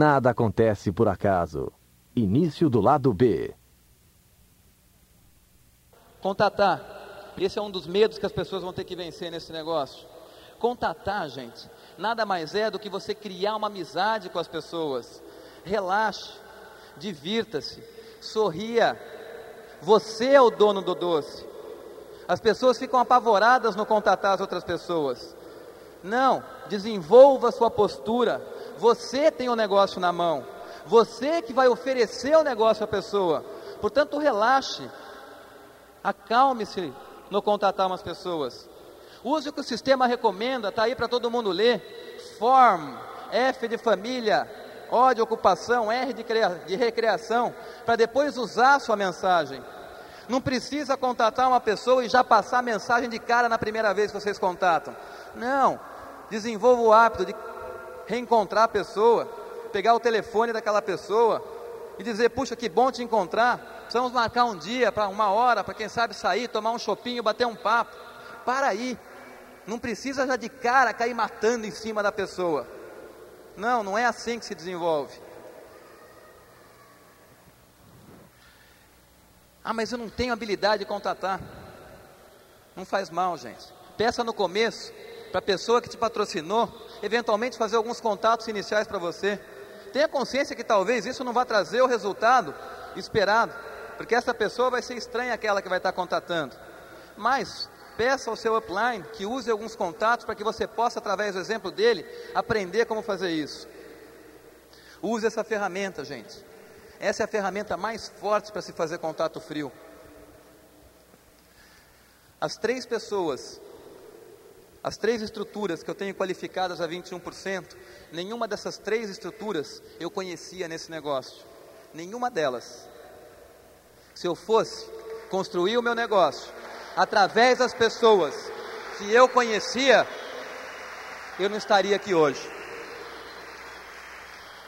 Nada acontece por acaso. Início do lado B. Contatar. Esse é um dos medos que as pessoas vão ter que vencer nesse negócio. Contatar, gente, nada mais é do que você criar uma amizade com as pessoas. Relaxe, divirta-se, sorria. Você é o dono do doce. As pessoas ficam apavoradas no contatar as outras pessoas. Não, desenvolva sua postura. Você tem o negócio na mão. Você que vai oferecer o negócio à pessoa. Portanto, relaxe. Acalme-se no contatar umas pessoas. Use o que o sistema recomenda, está aí para todo mundo ler. Form, F de família, O de ocupação, R de, de recreação, para depois usar a sua mensagem. Não precisa contatar uma pessoa e já passar a mensagem de cara na primeira vez que vocês contatam. Não. Desenvolva o hábito de reencontrar a pessoa, pegar o telefone daquela pessoa e dizer: Puxa, que bom te encontrar. Precisamos marcar um dia, para uma hora, para quem sabe sair, tomar um chopinho, bater um papo. Para aí. Não precisa já de cara cair matando em cima da pessoa. Não, não é assim que se desenvolve. Ah, mas eu não tenho habilidade de contatar. Não faz mal, gente. Peça no começo para a pessoa que te patrocinou, eventualmente fazer alguns contatos iniciais para você. Tenha consciência que talvez isso não vá trazer o resultado esperado, porque essa pessoa vai ser estranha aquela que vai estar contatando. Mas peça ao seu upline que use alguns contatos para que você possa, através do exemplo dele, aprender como fazer isso. Use essa ferramenta, gente. Essa é a ferramenta mais forte para se fazer contato frio. As três pessoas, as três estruturas que eu tenho qualificadas a 21%, nenhuma dessas três estruturas eu conhecia nesse negócio. Nenhuma delas. Se eu fosse construir o meu negócio através das pessoas que eu conhecia, eu não estaria aqui hoje.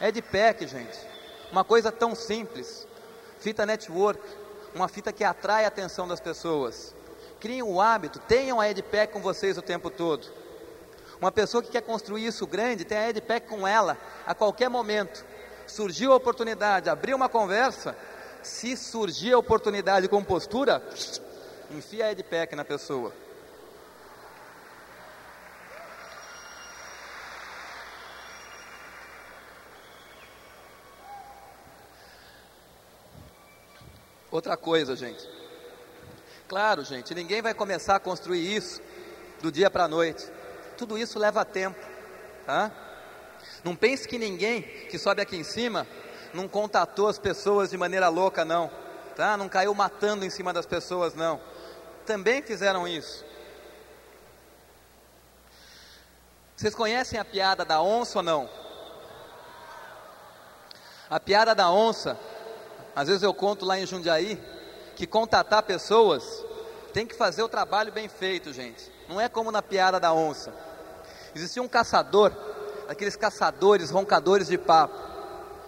É de PEC, gente. Uma coisa tão simples. Fita network, uma fita que atrai a atenção das pessoas. Criem o hábito, tenham a EdPack com vocês o tempo todo. Uma pessoa que quer construir isso grande, tem a EdPack com ela a qualquer momento. Surgiu a oportunidade, abriu uma conversa, se surgir a oportunidade com postura, enfia a EdPack na pessoa. Outra coisa, gente. Claro, gente, ninguém vai começar a construir isso do dia para a noite. Tudo isso leva tempo, tá? Não pense que ninguém que sobe aqui em cima não contatou as pessoas de maneira louca, não, tá? Não caiu matando em cima das pessoas, não. Também fizeram isso. Vocês conhecem a piada da onça ou não? A piada da onça às vezes eu conto lá em Jundiaí que contatar pessoas tem que fazer o trabalho bem feito, gente. Não é como na piada da onça. Existia um caçador, aqueles caçadores, roncadores de papo.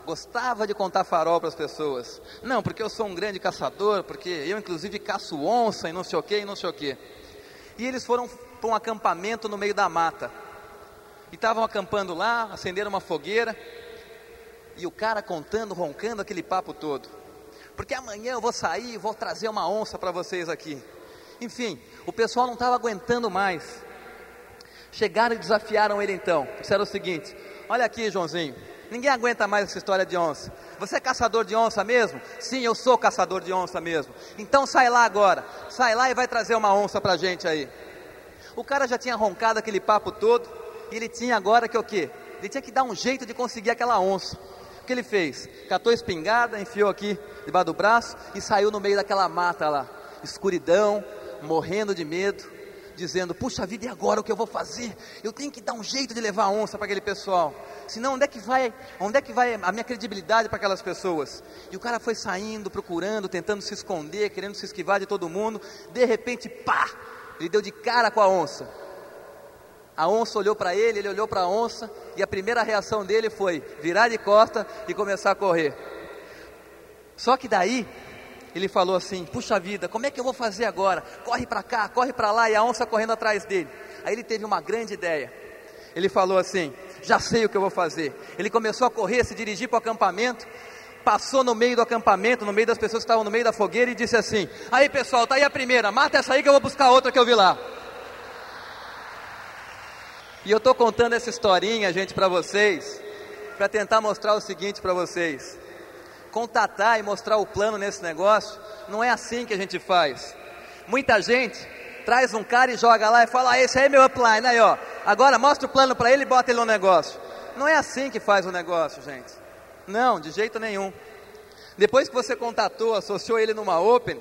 Gostava de contar farol para as pessoas. Não, porque eu sou um grande caçador, porque eu inclusive caço onça e não sei o que e não sei o que. E eles foram para um acampamento no meio da mata. E estavam acampando lá, acenderam uma fogueira e o cara contando, roncando aquele papo todo. Porque amanhã eu vou sair e vou trazer uma onça para vocês aqui. Enfim, o pessoal não estava aguentando mais. Chegaram e desafiaram ele então. Disseram o seguinte: Olha aqui, Joãozinho, ninguém aguenta mais essa história de onça. Você é caçador de onça mesmo? Sim, eu sou caçador de onça mesmo. Então sai lá agora. Sai lá e vai trazer uma onça para a gente aí. O cara já tinha roncado aquele papo todo. E ele tinha agora que o quê? Ele tinha que dar um jeito de conseguir aquela onça. O que ele fez? Catou a espingarda, enfiou aqui debaixo do braço e saiu no meio daquela mata lá, escuridão, morrendo de medo, dizendo: Puxa vida, e agora o que eu vou fazer? Eu tenho que dar um jeito de levar a onça para aquele pessoal. Senão, onde é que vai, onde é que vai a minha credibilidade para aquelas pessoas? E o cara foi saindo, procurando, tentando se esconder, querendo se esquivar de todo mundo. De repente, pá! Ele deu de cara com a onça. A onça olhou para ele, ele olhou para a onça, e a primeira reação dele foi virar de costa e começar a correr. Só que daí ele falou assim: Puxa vida, como é que eu vou fazer agora? Corre para cá, corre para lá, e a onça correndo atrás dele. Aí ele teve uma grande ideia. Ele falou assim: já sei o que eu vou fazer. Ele começou a correr, se dirigir para o acampamento, passou no meio do acampamento, no meio das pessoas que estavam no meio da fogueira e disse assim: Aí pessoal, tá aí a primeira, mata essa aí que eu vou buscar outra que eu vi lá. E eu estou contando essa historinha, gente, para vocês, para tentar mostrar o seguinte para vocês: contatar e mostrar o plano nesse negócio, não é assim que a gente faz. Muita gente traz um cara e joga lá e fala: ah, esse aí é meu upline, aí ó, agora mostra o plano para ele e bota ele no negócio. Não é assim que faz o negócio, gente. Não, de jeito nenhum. Depois que você contatou, associou ele numa Open,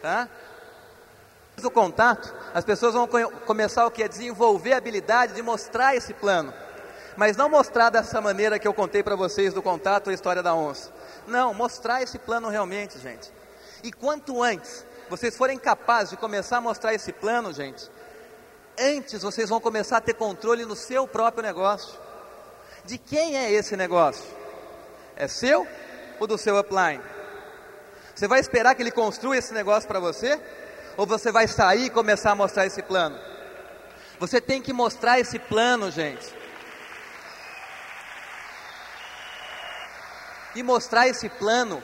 tá? O contato, as pessoas vão começar o que? A desenvolver a habilidade de mostrar esse plano. Mas não mostrar dessa maneira que eu contei para vocês do contato a história da onça. Não, mostrar esse plano realmente, gente. E quanto antes vocês forem capazes de começar a mostrar esse plano, gente, antes vocês vão começar a ter controle no seu próprio negócio. De quem é esse negócio? É seu ou do seu upline? Você vai esperar que ele construa esse negócio para você? Ou você vai sair e começar a mostrar esse plano? Você tem que mostrar esse plano, gente. E mostrar esse plano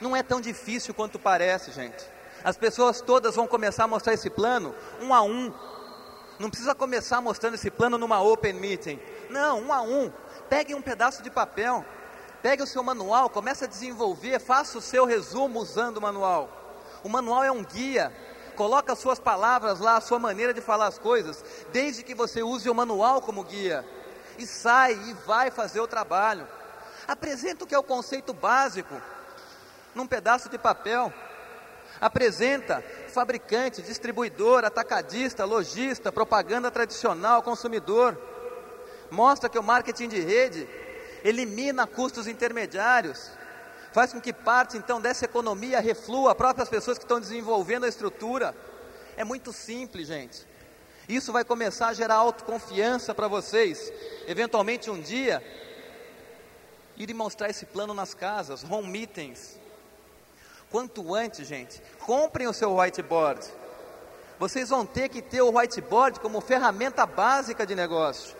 não é tão difícil quanto parece, gente. As pessoas todas vão começar a mostrar esse plano um a um. Não precisa começar mostrando esse plano numa open meeting. Não, um a um. Pegue um pedaço de papel, pegue o seu manual, comece a desenvolver, faça o seu resumo usando o manual. O manual é um guia. Coloque as suas palavras lá, a sua maneira de falar as coisas, desde que você use o manual como guia. E sai e vai fazer o trabalho. Apresenta o que é o conceito básico num pedaço de papel. Apresenta fabricante, distribuidor, atacadista, lojista, propaganda tradicional, consumidor. Mostra que o marketing de rede elimina custos intermediários. Faz com que parte então dessa economia reflua a próprias pessoas que estão desenvolvendo a estrutura. É muito simples, gente. Isso vai começar a gerar autoconfiança para vocês. Eventualmente um dia, ir mostrar esse plano nas casas, home meetings. Quanto antes, gente, comprem o seu whiteboard. Vocês vão ter que ter o whiteboard como ferramenta básica de negócio.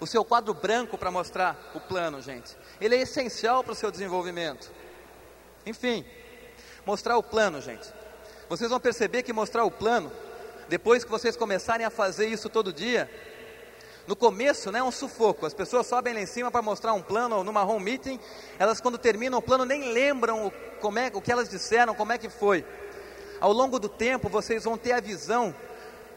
O seu quadro branco para mostrar o plano, gente. Ele é essencial para o seu desenvolvimento. Enfim, mostrar o plano, gente. Vocês vão perceber que mostrar o plano, depois que vocês começarem a fazer isso todo dia, no começo, né, é um sufoco. As pessoas sobem lá em cima para mostrar um plano numa home meeting. Elas, quando terminam o plano, nem lembram o, como é, o que elas disseram, como é que foi. Ao longo do tempo, vocês vão ter a visão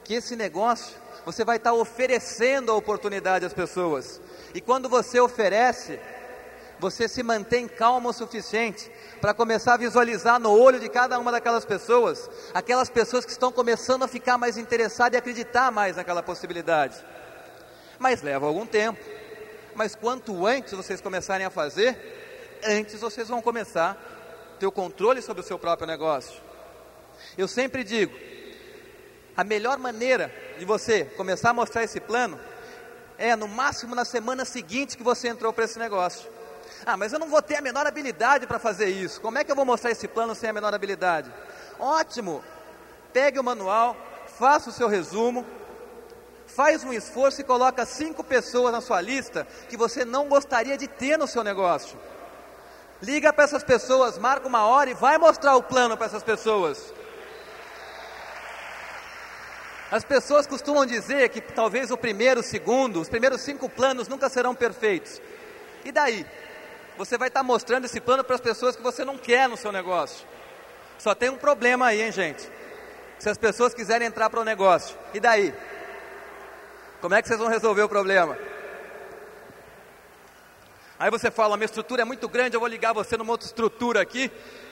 que esse negócio você vai estar oferecendo a oportunidade às pessoas. E quando você oferece, você se mantém calmo o suficiente para começar a visualizar no olho de cada uma daquelas pessoas, aquelas pessoas que estão começando a ficar mais interessadas e acreditar mais naquela possibilidade mas leva algum tempo. Mas quanto antes vocês começarem a fazer, antes vocês vão começar a ter o controle sobre o seu próprio negócio. Eu sempre digo, a melhor maneira de você começar a mostrar esse plano é no máximo na semana seguinte que você entrou para esse negócio. Ah, mas eu não vou ter a menor habilidade para fazer isso. Como é que eu vou mostrar esse plano sem a menor habilidade? Ótimo! Pegue o manual, faça o seu resumo, faz um esforço e coloca cinco pessoas na sua lista que você não gostaria de ter no seu negócio. Liga para essas pessoas, marca uma hora e vai mostrar o plano para essas pessoas. As pessoas costumam dizer que talvez o primeiro, o segundo, os primeiros cinco planos nunca serão perfeitos. E daí? Você vai estar mostrando esse plano para as pessoas que você não quer no seu negócio. Só tem um problema aí, hein, gente? Se as pessoas quiserem entrar para o negócio, e daí? Como é que vocês vão resolver o problema? Aí você fala, minha estrutura é muito grande, eu vou ligar você numa outra estrutura aqui,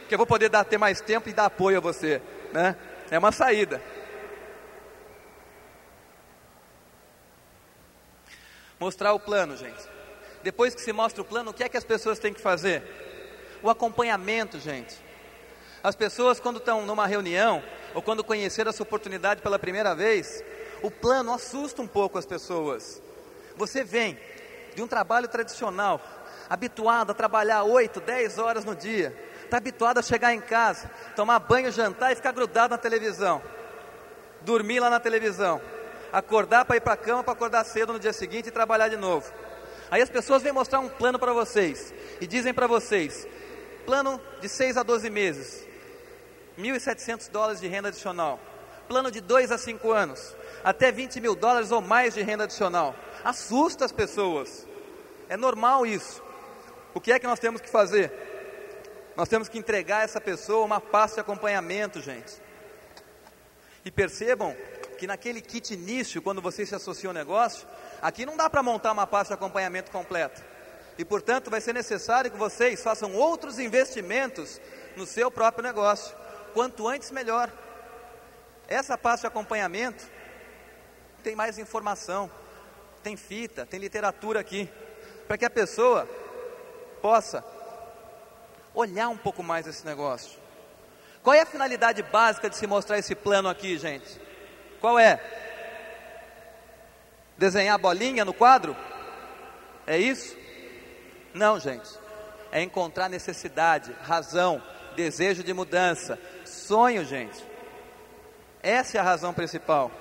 que eu vou poder dar, ter mais tempo e dar apoio a você. Né? É uma saída. Mostrar o plano, gente. Depois que se mostra o plano, o que é que as pessoas têm que fazer? O acompanhamento, gente. As pessoas, quando estão numa reunião, ou quando conheceram essa oportunidade pela primeira vez, o plano assusta um pouco as pessoas. Você vem de um trabalho tradicional, habituado a trabalhar 8, 10 horas no dia, está habituado a chegar em casa, tomar banho, jantar e ficar grudado na televisão, dormir lá na televisão. acordar para ir para a cama, para acordar cedo no dia seguinte e trabalhar de novo. Aí as pessoas vêm mostrar um plano para vocês e dizem para vocês: plano de 6 a 12 meses, 1.700 dólares de renda adicional, plano de 2 a 5 anos, até 20 mil dólares ou mais de renda adicional. Assusta as pessoas, é normal isso. O que é que nós temos que fazer? Nós temos que entregar a essa pessoa uma pasta de acompanhamento, gente. E percebam que naquele kit início, quando você se associa ao negócio, aqui não dá para montar uma pasta de acompanhamento completa. E portanto, vai ser necessário que vocês façam outros investimentos no seu próprio negócio. Quanto antes, melhor. Essa pasta de acompanhamento tem mais informação, tem fita, tem literatura aqui, para que a pessoa possa olhar um pouco mais esse negócio. Qual é a finalidade básica de se mostrar esse plano aqui, gente? Qual é? Desenhar bolinha no quadro? É isso? Não, gente. É encontrar necessidade, razão, desejo de mudança, sonho, gente. Essa é a razão principal.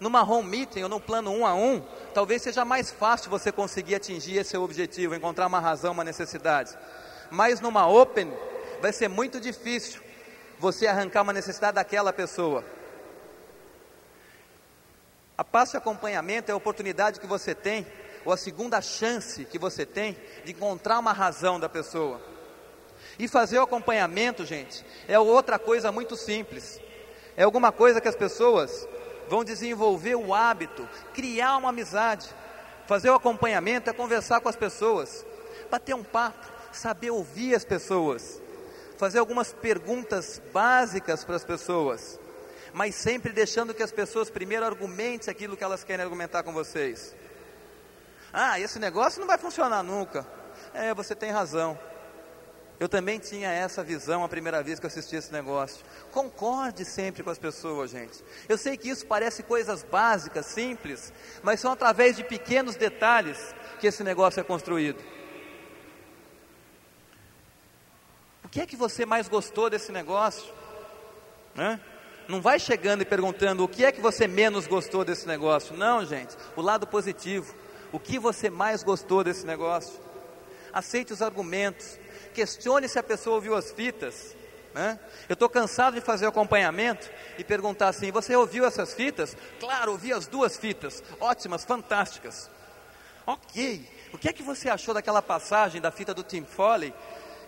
Numa home meeting ou num plano um a um, talvez seja mais fácil você conseguir atingir esse objetivo, encontrar uma razão, uma necessidade. Mas numa open, vai ser muito difícil você arrancar uma necessidade daquela pessoa. A passo de acompanhamento é a oportunidade que você tem, ou a segunda chance que você tem, de encontrar uma razão da pessoa. E fazer o acompanhamento, gente, é outra coisa muito simples. É alguma coisa que as pessoas vão desenvolver o hábito, criar uma amizade. Fazer o acompanhamento é conversar com as pessoas, bater um papo, saber ouvir as pessoas, fazer algumas perguntas básicas para as pessoas mas sempre deixando que as pessoas primeiro argumentem aquilo que elas querem argumentar com vocês. Ah, esse negócio não vai funcionar nunca. É, você tem razão. Eu também tinha essa visão a primeira vez que eu assisti esse negócio. Concorde sempre com as pessoas, gente. Eu sei que isso parece coisas básicas, simples, mas são através de pequenos detalhes que esse negócio é construído. O que é que você mais gostou desse negócio? Né? Não vai chegando e perguntando o que é que você menos gostou desse negócio. Não, gente. O lado positivo. O que você mais gostou desse negócio? Aceite os argumentos. Questione se a pessoa ouviu as fitas. Né? Eu estou cansado de fazer acompanhamento e perguntar assim: Você ouviu essas fitas? Claro, ouvi as duas fitas. Ótimas, fantásticas. Ok. O que é que você achou daquela passagem da fita do Tim Foley?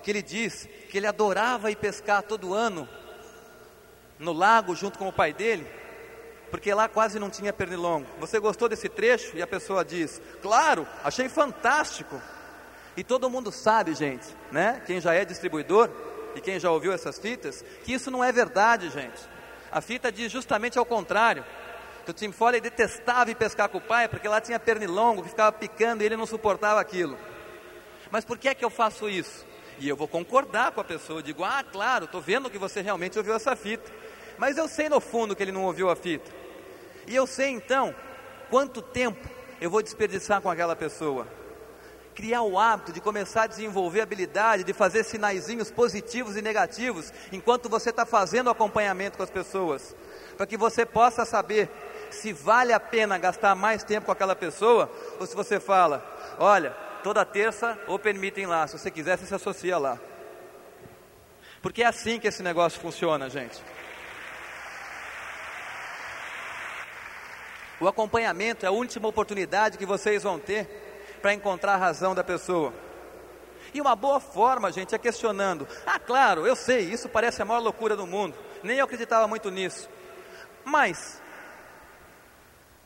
Que ele diz que ele adorava ir pescar todo ano no lago junto com o pai dele, porque lá quase não tinha pernilongo. Você gostou desse trecho? E a pessoa diz: Claro, achei fantástico. E todo mundo sabe, gente, né? Quem já é distribuidor e quem já ouviu essas fitas, que isso não é verdade, gente. A fita diz justamente ao contrário. Que o Tim Foley detestava ir pescar com o pai porque lá tinha pernilongo que ficava picando e ele não suportava aquilo. Mas por que é que eu faço isso? E eu vou concordar com a pessoa, eu digo, ah, claro, estou vendo que você realmente ouviu essa fita. Mas eu sei no fundo que ele não ouviu a fita. E eu sei então quanto tempo eu vou desperdiçar com aquela pessoa. Criar o hábito de começar a desenvolver habilidade de fazer sinaizinhos positivos e negativos enquanto você está fazendo acompanhamento com as pessoas. Para que você possa saber se vale a pena gastar mais tempo com aquela pessoa ou se você fala: olha, toda terça open meeting lá, se você quiser, você se associa lá. Porque é assim que esse negócio funciona, gente. O acompanhamento é a última oportunidade que vocês vão ter para encontrar a razão da pessoa. E uma boa forma, gente, é questionando. Ah, claro, eu sei, isso parece a maior loucura do mundo. Nem eu acreditava muito nisso. Mas,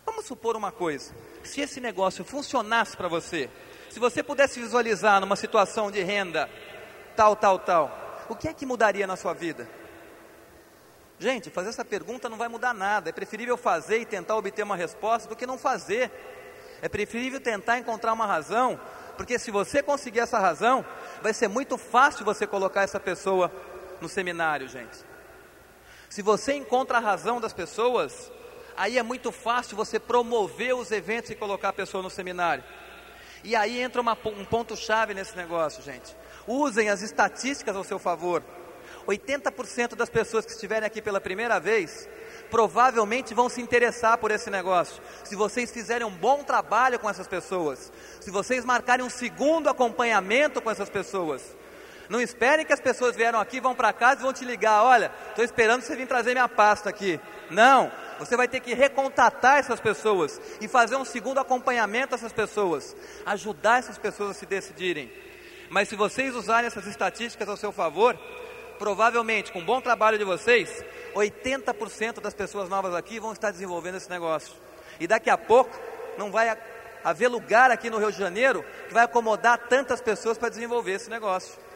vamos supor uma coisa: se esse negócio funcionasse para você, se você pudesse visualizar numa situação de renda tal, tal, tal, o que é que mudaria na sua vida? Gente, fazer essa pergunta não vai mudar nada. É preferível fazer e tentar obter uma resposta do que não fazer. É preferível tentar encontrar uma razão, porque se você conseguir essa razão, vai ser muito fácil você colocar essa pessoa no seminário, gente. Se você encontra a razão das pessoas, aí é muito fácil você promover os eventos e colocar a pessoa no seminário. E aí entra uma, um ponto-chave nesse negócio, gente. Usem as estatísticas ao seu favor. 80% das pessoas que estiverem aqui pela primeira vez provavelmente vão se interessar por esse negócio. Se vocês fizerem um bom trabalho com essas pessoas, se vocês marcarem um segundo acompanhamento com essas pessoas, não esperem que as pessoas vieram aqui, vão para casa e vão te ligar. Olha, estou esperando você vir trazer minha pasta aqui. Não, você vai ter que recontatar essas pessoas e fazer um segundo acompanhamento dessas pessoas, ajudar essas pessoas a se decidirem. Mas se vocês usarem essas estatísticas ao seu favor, provavelmente com um bom trabalho de vocês, 80% das pessoas novas aqui vão estar desenvolvendo esse negócio. E daqui a pouco não vai haver lugar aqui no Rio de Janeiro que vai acomodar tantas pessoas para desenvolver esse negócio.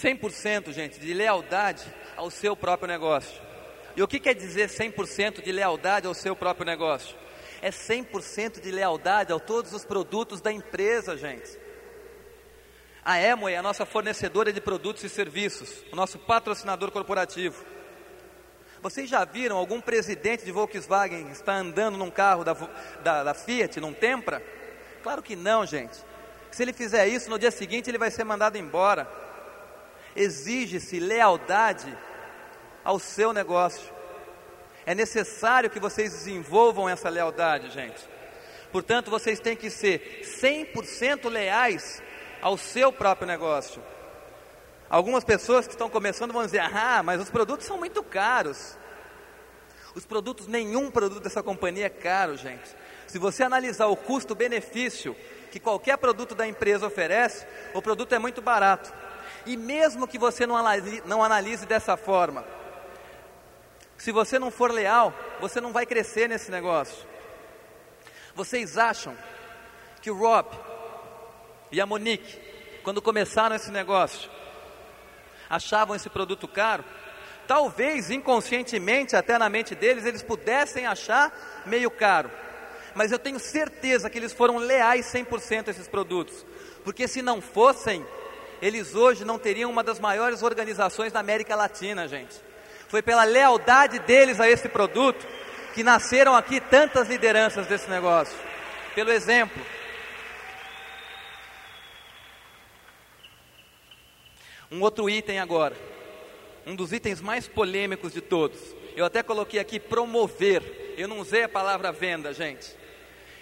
Cem por cento, gente, de lealdade ao seu próprio negócio. E o que quer dizer 100% de lealdade ao seu próprio negócio? É 100% de lealdade a todos os produtos da empresa, gente. A Emo é a nossa fornecedora de produtos e serviços, o nosso patrocinador corporativo. Vocês já viram algum presidente de Volkswagen estar andando num carro da, da, da Fiat, num Tempra? Claro que não, gente. Se ele fizer isso, no dia seguinte ele vai ser mandado embora. Exige-se lealdade ao seu negócio. É necessário que vocês desenvolvam essa lealdade, gente. Portanto, vocês têm que ser 100% leais ao seu próprio negócio. Algumas pessoas que estão começando vão dizer: "Ah, mas os produtos são muito caros". Os produtos, nenhum produto dessa companhia é caro, gente. Se você analisar o custo-benefício que qualquer produto da empresa oferece, o produto é muito barato. E mesmo que você não analise, não analise dessa forma, se você não for leal, você não vai crescer nesse negócio. Vocês acham que o Rob e a Monique, quando começaram esse negócio, achavam esse produto caro? Talvez inconscientemente, até na mente deles, eles pudessem achar meio caro. Mas eu tenho certeza que eles foram leais 100% a esses produtos. Porque se não fossem, eles hoje não teriam uma das maiores organizações da América Latina, gente. Foi pela lealdade deles a esse produto que nasceram aqui tantas lideranças desse negócio. Pelo exemplo. Um outro item agora. Um dos itens mais polêmicos de todos. Eu até coloquei aqui promover. Eu não usei a palavra venda, gente.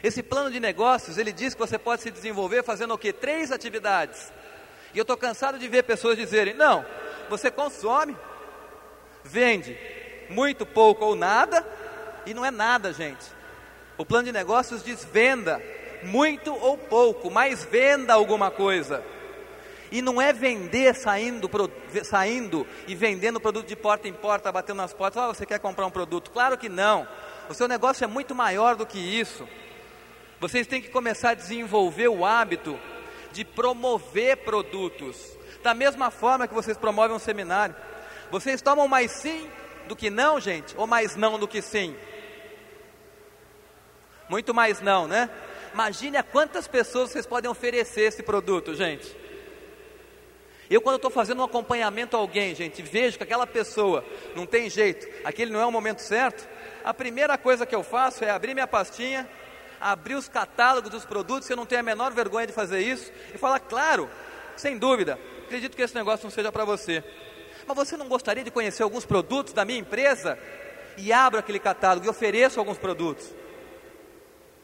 Esse plano de negócios, ele diz que você pode se desenvolver fazendo o quê? Três atividades. E eu estou cansado de ver pessoas dizerem: não, você consome, vende muito pouco ou nada, e não é nada, gente. O plano de negócios diz venda muito ou pouco, mas venda alguma coisa. E não é vender saindo, saindo e vendendo produto de porta em porta, batendo nas portas. Ah, você quer comprar um produto? Claro que não. O seu negócio é muito maior do que isso. Vocês têm que começar a desenvolver o hábito de promover produtos. Da mesma forma que vocês promovem um seminário. Vocês tomam mais sim do que não, gente? Ou mais não do que sim? Muito mais não, né? Imagine a quantas pessoas vocês podem oferecer esse produto, gente. Eu, quando estou fazendo um acompanhamento a alguém, gente, vejo que aquela pessoa não tem jeito, aquele não é o momento certo, a primeira coisa que eu faço é abrir minha pastinha, abrir os catálogos dos produtos, eu não tenho a menor vergonha de fazer isso, e falar, claro, sem dúvida, acredito que esse negócio não seja para você. Mas você não gostaria de conhecer alguns produtos da minha empresa? E abro aquele catálogo e ofereço alguns produtos.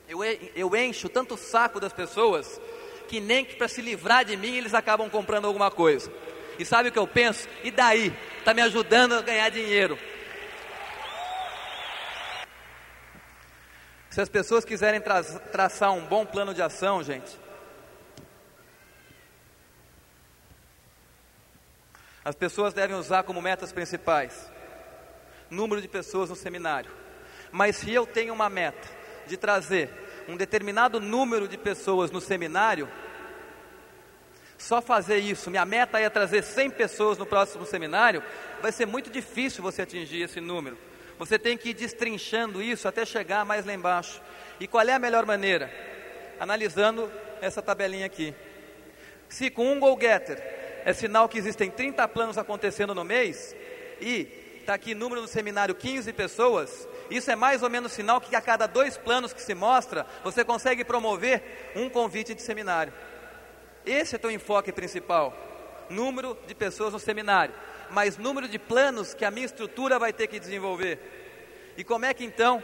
Eu, eu encho tanto o saco das pessoas que nem que para se livrar de mim eles acabam comprando alguma coisa. E sabe o que eu penso? E daí? Está me ajudando a ganhar dinheiro. Se as pessoas quiserem tra traçar um bom plano de ação, gente, As pessoas devem usar como metas principais número de pessoas no seminário. Mas se eu tenho uma meta de trazer um determinado número de pessoas no seminário, só fazer isso, minha meta é trazer 100 pessoas no próximo seminário, vai ser muito difícil você atingir esse número. Você tem que ir destrinchando isso até chegar mais lá embaixo. E qual é a melhor maneira? Analisando essa tabelinha aqui. Se com um goal getter é sinal que existem 30 planos acontecendo no mês e está aqui número no seminário 15 pessoas, Isso é mais ou menos sinal que a cada dois planos que se mostra, você consegue promover um convite de seminário. Esse é o teu enfoque principal. Número de pessoas no seminário, mas número de planos que a minha estrutura vai ter que desenvolver. E como é que então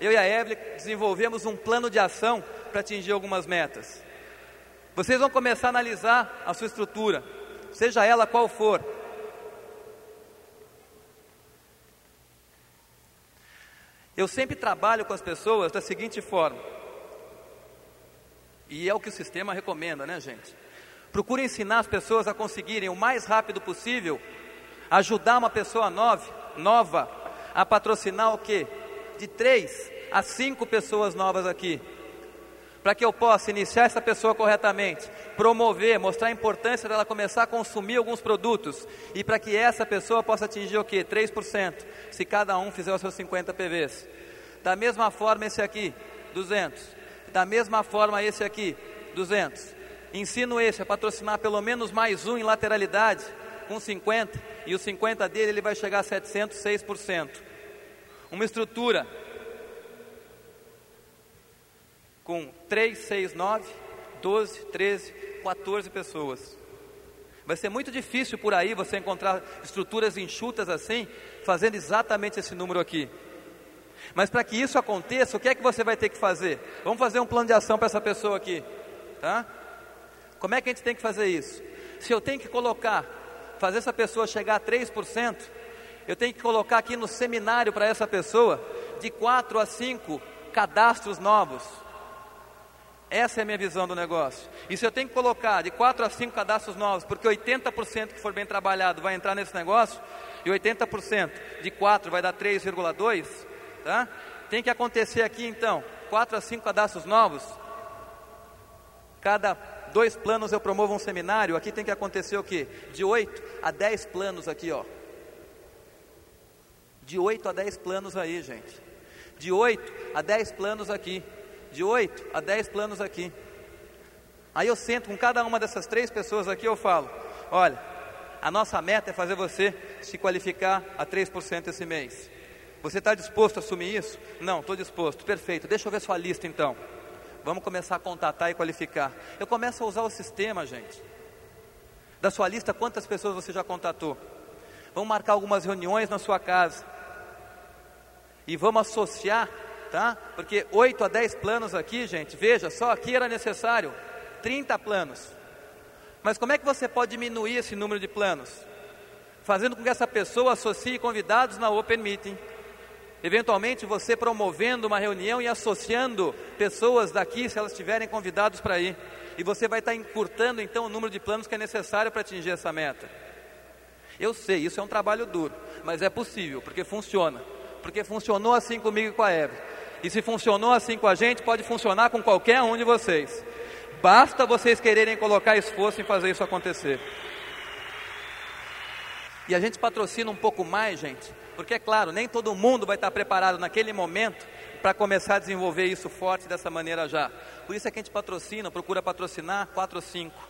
eu e a Evelyn desenvolvemos um plano de ação para atingir algumas metas? Vocês vão começar a analisar a sua estrutura, seja ela qual for. Eu sempre trabalho com as pessoas da seguinte forma. E é o que o sistema recomenda, né, gente? Procure ensinar as pessoas a conseguirem o mais rápido possível ajudar uma pessoa nova, nova a patrocinar o quê? De três a cinco pessoas novas aqui. Para que eu possa iniciar essa pessoa corretamente, promover, mostrar a importância dela começar a consumir alguns produtos e para que essa pessoa possa atingir o quê? 3%, se cada um fizer os seus 50 PVs. Da mesma forma esse aqui, 200 da mesma forma, esse aqui, 200. Ensino esse a patrocinar pelo menos mais um em lateralidade, com 50, e o 50 dele ele vai chegar a 706%. Uma estrutura com 3, 6, 9, 12, 13, 14 pessoas. Vai ser muito difícil por aí você encontrar estruturas enxutas assim, fazendo exatamente esse número aqui. Mas para que isso aconteça, o que é que você vai ter que fazer? Vamos fazer um plano de ação para essa pessoa aqui, tá? Como é que a gente tem que fazer isso? Se eu tenho que colocar, fazer essa pessoa chegar a 3%, eu tenho que colocar aqui no seminário para essa pessoa de 4 a 5 cadastros novos. Essa é a minha visão do negócio. E se eu tenho que colocar de 4 a 5 cadastros novos, porque 80% que for bem trabalhado vai entrar nesse negócio, e 80% de 4 vai dar 3,2, Tá? Tem que acontecer aqui então, quatro a cinco cadastros novos. Cada dois planos eu promovo um seminário. Aqui tem que acontecer o quê? De oito a dez planos aqui, ó. De oito a dez planos aí, gente. De oito a dez planos aqui. De oito a dez planos aqui. Aí eu sento com cada uma dessas três pessoas aqui, eu falo: olha, a nossa meta é fazer você se qualificar a 3% esse mês. Você está disposto a assumir isso? Não, estou disposto. Perfeito. Deixa eu ver sua lista então. Vamos começar a contatar e qualificar. Eu começo a usar o sistema, gente. Da sua lista, quantas pessoas você já contatou? Vamos marcar algumas reuniões na sua casa. E vamos associar, tá? Porque 8 a 10 planos aqui, gente, veja, só aqui era necessário 30 planos. Mas como é que você pode diminuir esse número de planos? Fazendo com que essa pessoa associe convidados na Open Meeting Eventualmente você promovendo uma reunião e associando pessoas daqui, se elas estiverem convidados para ir. E você vai estar encurtando então o número de planos que é necessário para atingir essa meta. Eu sei, isso é um trabalho duro, mas é possível, porque funciona. Porque funcionou assim comigo e com a Eva. E se funcionou assim com a gente, pode funcionar com qualquer um de vocês. Basta vocês quererem colocar esforço em fazer isso acontecer. E a gente patrocina um pouco mais, gente, porque, é claro, nem todo mundo vai estar preparado naquele momento para começar a desenvolver isso forte dessa maneira já. Por isso é que a gente patrocina, procura patrocinar 4 ou 5.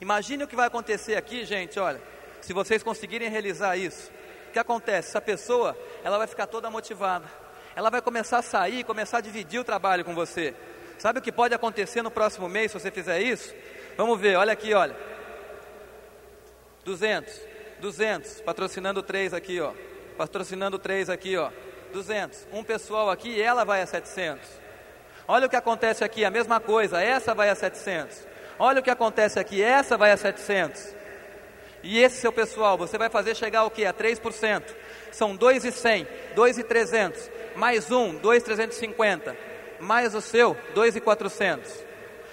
Imagine o que vai acontecer aqui, gente, olha, se vocês conseguirem realizar isso. O que acontece? Essa pessoa, ela vai ficar toda motivada. Ela vai começar a sair, começar a dividir o trabalho com você. Sabe o que pode acontecer no próximo mês se você fizer isso? Vamos ver, olha aqui, olha. 200, 200, patrocinando três aqui, ó patrocinando três aqui, ó, 200. Um pessoal aqui e ela vai a 700. Olha o que acontece aqui, a mesma coisa, essa vai a 700. Olha o que acontece aqui, essa vai a 700. E esse seu pessoal, você vai fazer chegar o que? A 3%. São 2,100, 2,300, mais um, 2,350, mais o seu, 2,400.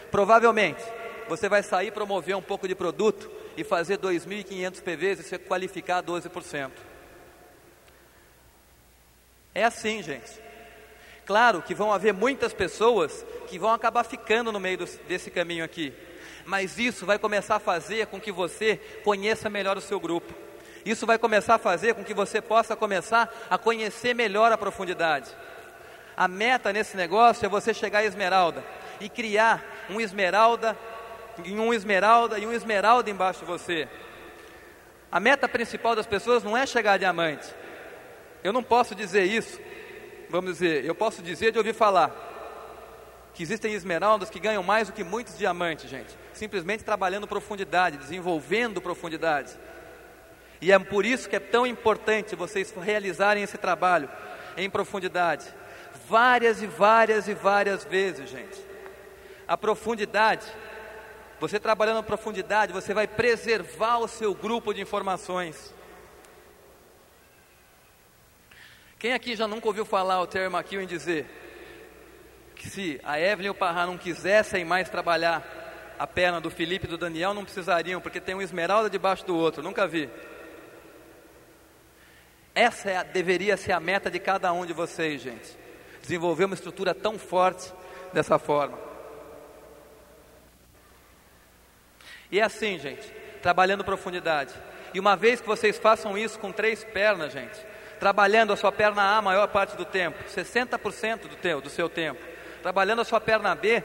Provavelmente, você vai sair promover um pouco de produto e fazer 2.500 PVs e se qualificar 12%. É assim, gente. Claro que vão haver muitas pessoas que vão acabar ficando no meio do, desse caminho aqui, mas isso vai começar a fazer com que você conheça melhor o seu grupo. Isso vai começar a fazer com que você possa começar a conhecer melhor a profundidade. A meta nesse negócio é você chegar a esmeralda e criar um esmeralda, um esmeralda e um esmeralda embaixo de você. A meta principal das pessoas não é chegar a diamante. Eu não posso dizer isso, vamos dizer, eu posso dizer de ouvir falar que existem esmeraldas que ganham mais do que muitos diamantes, gente, simplesmente trabalhando profundidade, desenvolvendo profundidade. E é por isso que é tão importante vocês realizarem esse trabalho em profundidade, várias e várias e várias vezes, gente. A profundidade, você trabalhando em profundidade, você vai preservar o seu grupo de informações. Quem aqui já nunca ouviu falar o termo aqui em dizer que se a Evelyn e o Parra não quisessem mais trabalhar a perna do Felipe e do Daniel, não precisariam, porque tem um esmeralda debaixo do outro, nunca vi. Essa é a, deveria ser a meta de cada um de vocês, gente. Desenvolver uma estrutura tão forte dessa forma. E é assim, gente, trabalhando profundidade. E uma vez que vocês façam isso com três pernas, gente, trabalhando a sua perna A a maior parte do tempo, 60% do, teu, do seu tempo, trabalhando a sua perna B,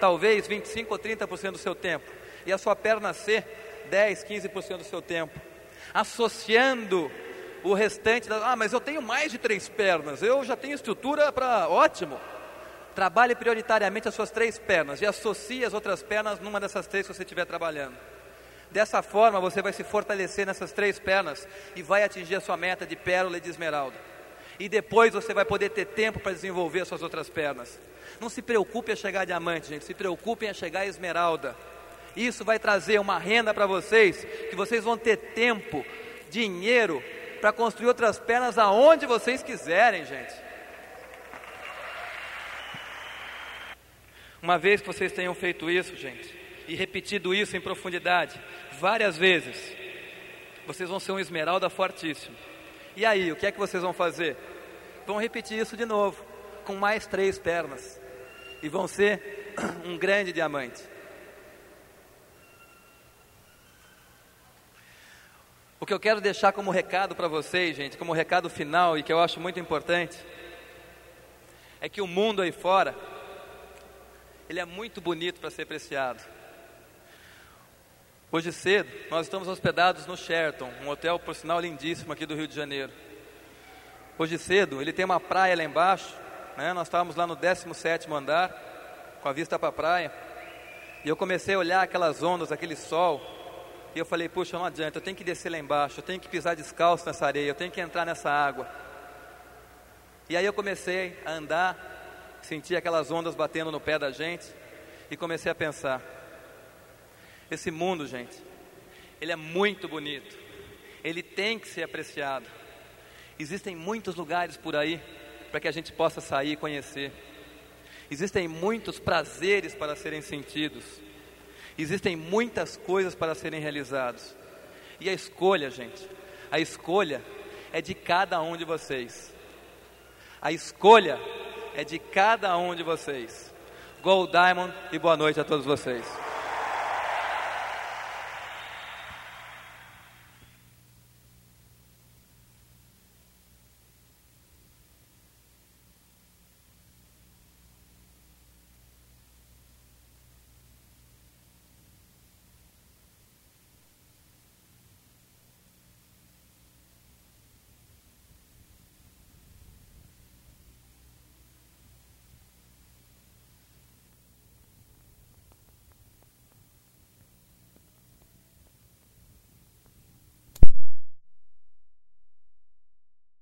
talvez 25 ou 30% do seu tempo, e a sua perna C, 10, 15% do seu tempo, associando o restante, da, ah, mas eu tenho mais de três pernas, eu já tenho estrutura para, ótimo. Trabalhe prioritariamente as suas três pernas e associe as outras pernas numa dessas três que você estiver trabalhando. Dessa forma, você vai se fortalecer nessas três pernas e vai atingir a sua meta de pérola e de esmeralda. E depois você vai poder ter tempo para desenvolver as suas outras pernas. Não se preocupe em chegar a diamante, gente, se preocupem em chegar a esmeralda. Isso vai trazer uma renda para vocês, que vocês vão ter tempo, dinheiro para construir outras pernas aonde vocês quiserem, gente. Uma vez que vocês tenham feito isso, gente, e repetido isso em profundidade, várias vezes, vocês vão ser um esmeralda fortíssimo. E aí, o que é que vocês vão fazer? Vão repetir isso de novo, com mais três pernas e vão ser um grande diamante. O que eu quero deixar como recado para vocês, gente, como recado final e que eu acho muito importante, é que o mundo aí fora, ele é muito bonito para ser apreciado. Hoje cedo, nós estamos hospedados no Sheraton, um hotel, por sinal, lindíssimo aqui do Rio de Janeiro. Hoje cedo, ele tem uma praia lá embaixo, né? Nós estávamos lá no 17 andar, com a vista para a praia, e eu comecei a olhar aquelas ondas, aquele sol, e eu falei, puxa, não adianta, eu tenho que descer lá embaixo, eu tenho que pisar descalço nessa areia, eu tenho que entrar nessa água. E aí eu comecei a andar, senti aquelas ondas batendo no pé da gente, e comecei a pensar, esse mundo, gente, ele é muito bonito, ele tem que ser apreciado. Existem muitos lugares por aí para que a gente possa sair e conhecer. Existem muitos prazeres para serem sentidos. Existem muitas coisas para serem realizadas. E a escolha, gente, a escolha é de cada um de vocês. A escolha é de cada um de vocês. Gold Diamond e boa noite a todos vocês.